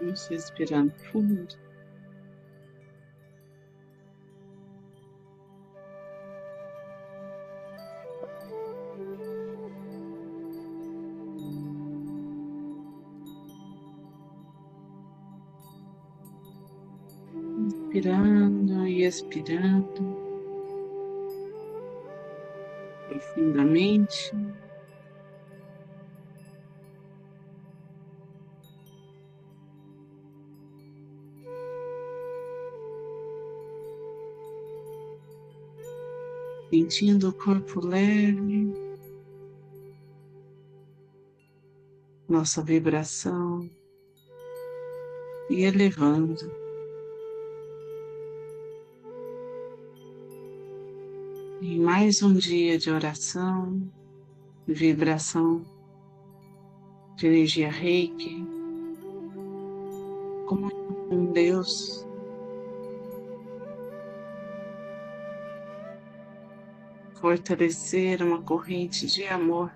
Vamos respirando fundo. Inspirando e expirando profundamente. Sentindo o corpo leve, nossa vibração e elevando. Em mais um dia de oração, vibração de energia reiki, com Deus. Fortalecer uma corrente de amor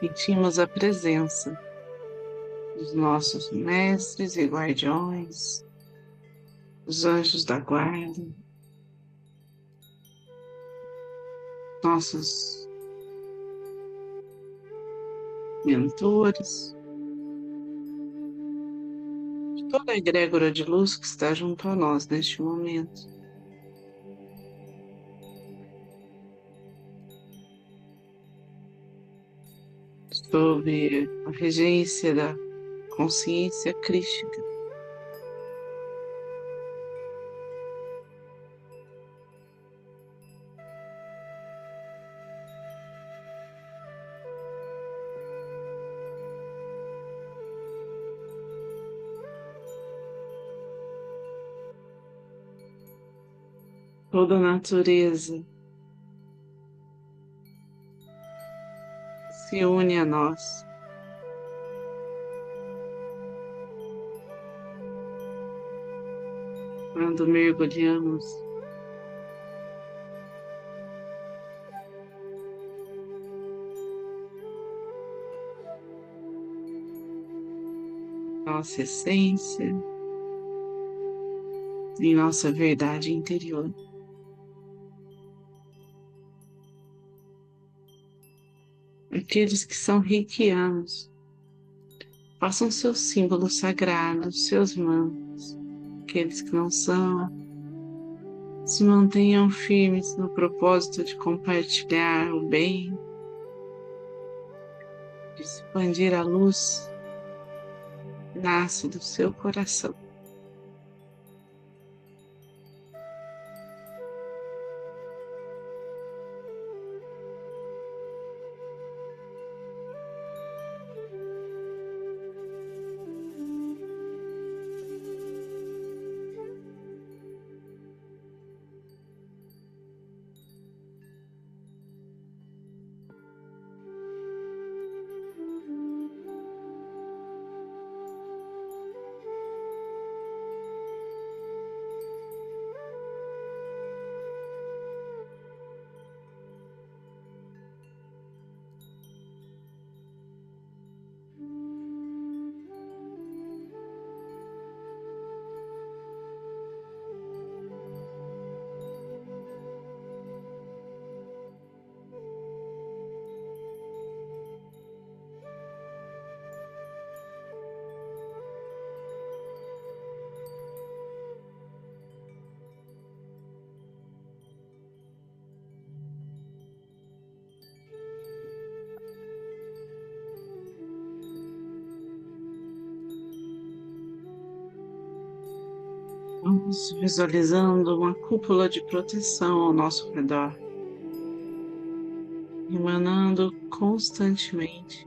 sentimos a presença dos nossos mestres e guardiões, os anjos da guarda, nossos mentores, de toda a egrégora de luz que está junto a nós neste momento. Sob a regência da consciência crística. Toda a natureza se une a nós. Quando mergulhamos nossa essência, em nossa verdade interior. Aqueles que são reikianos, façam seus símbolos sagrados, seus mantos, aqueles que não são, se mantenham firmes no propósito de compartilhar o bem, de expandir a luz nasce do seu coração. Vamos visualizando uma cúpula de proteção ao nosso redor, emanando constantemente.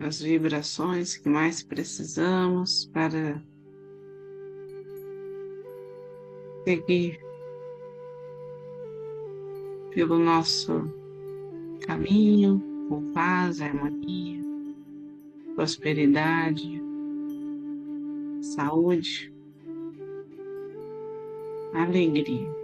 as vibrações que mais precisamos para seguir pelo nosso caminho com paz, harmonia, prosperidade, saúde, alegria.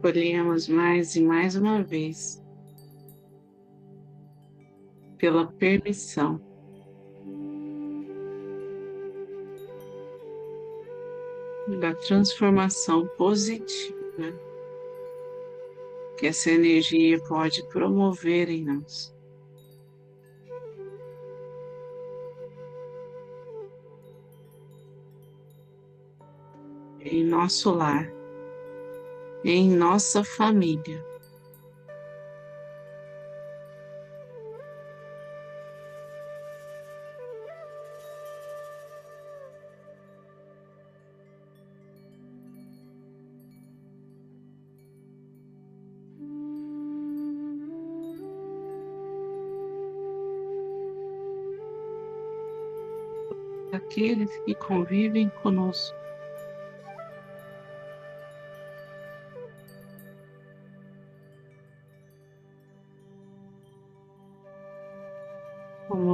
Escolhemos mais e mais uma vez pela permissão da transformação positiva que essa energia pode promover em nós. Em nosso lar em nossa família. Aqueles que convivem conosco.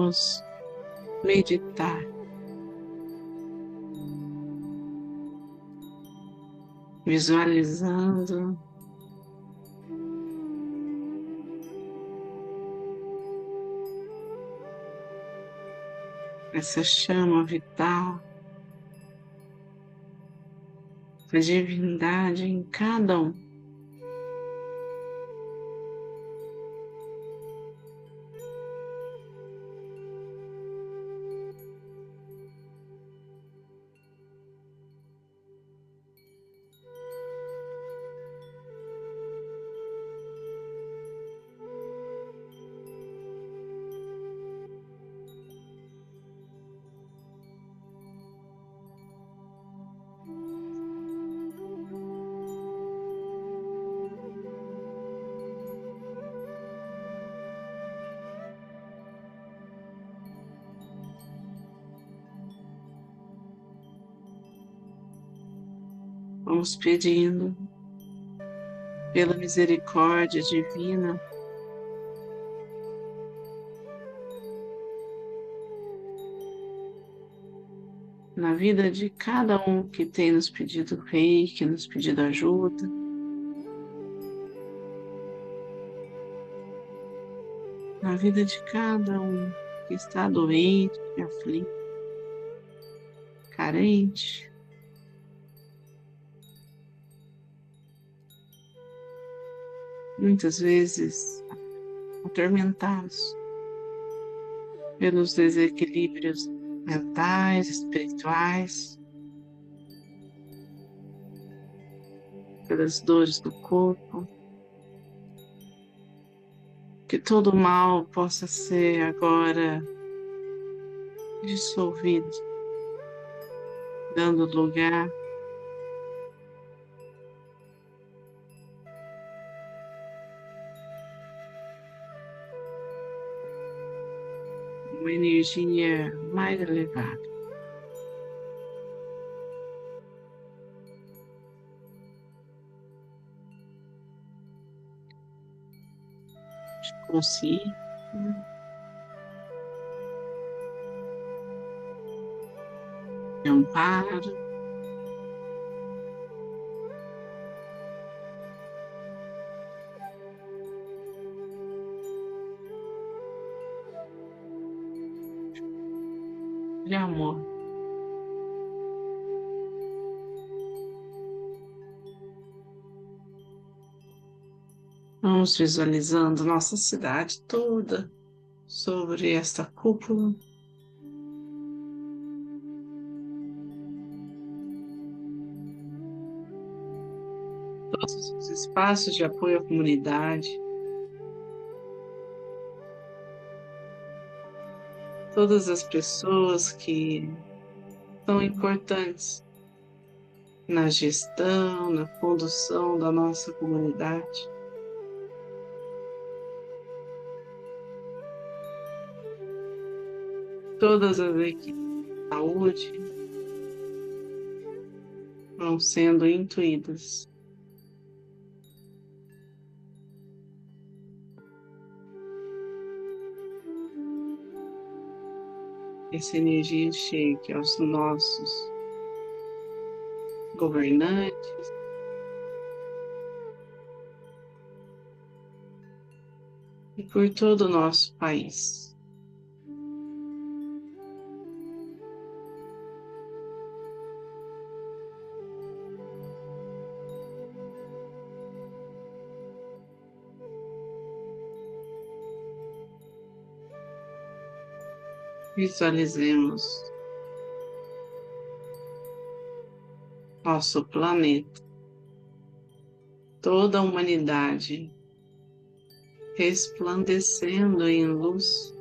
Vamos meditar. Visualizando essa chama vital, a divindade em cada um. Vamos pedindo pela misericórdia divina na vida de cada um que tem nos pedido reiki, nos pedido ajuda. Na vida de cada um que está doente, aflito, carente. Muitas vezes atormentados pelos desequilíbrios mentais, espirituais, pelas dores do corpo. Que todo mal possa ser agora dissolvido, dando lugar uma energia mais elevada. Consciência. De amparo. de amor. Vamos visualizando nossa cidade toda sobre esta cúpula. Todos os espaços de apoio à comunidade. Todas as pessoas que são importantes na gestão, na condução da nossa comunidade. Todas as equipes de saúde vão sendo intuídas. Essa energia chegue aos nossos governantes, e por todo o nosso país. Visualizemos nosso planeta, toda a humanidade resplandecendo em luz,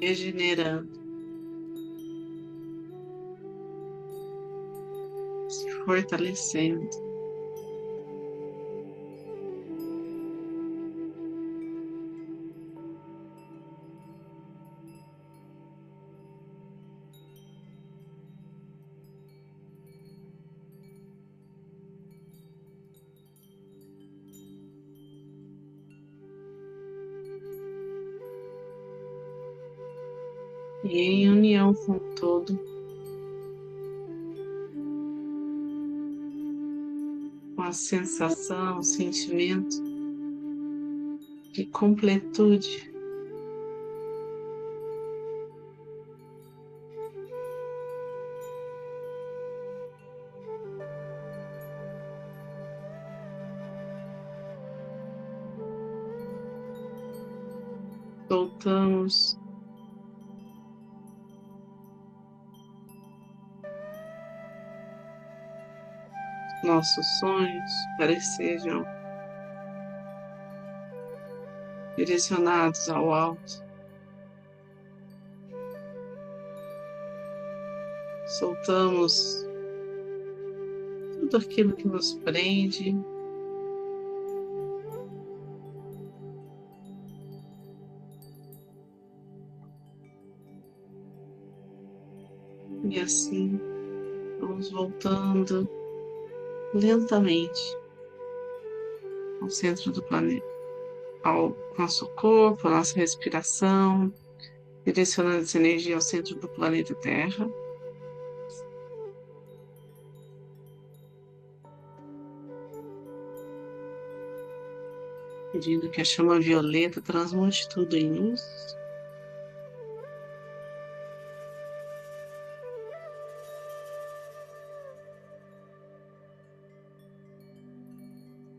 regenerando, fortalecendo. E em união com o todo, com a sensação, o sentimento de completude. Soltamos nossos sonhos para que sejam direcionados ao alto. Soltamos tudo aquilo que nos prende. E assim vamos voltando lentamente ao centro do planeta, ao nosso corpo, à nossa respiração, direcionando essa energia ao centro do planeta Terra. Pedindo que a chama violeta transmute tudo em luz.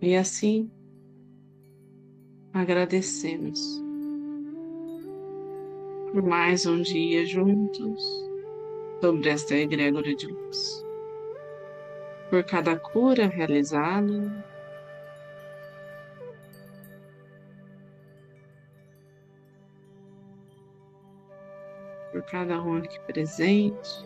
E assim agradecemos por mais um dia juntos sobre esta egrégora de luz, por cada cura realizada, por cada um aqui presente.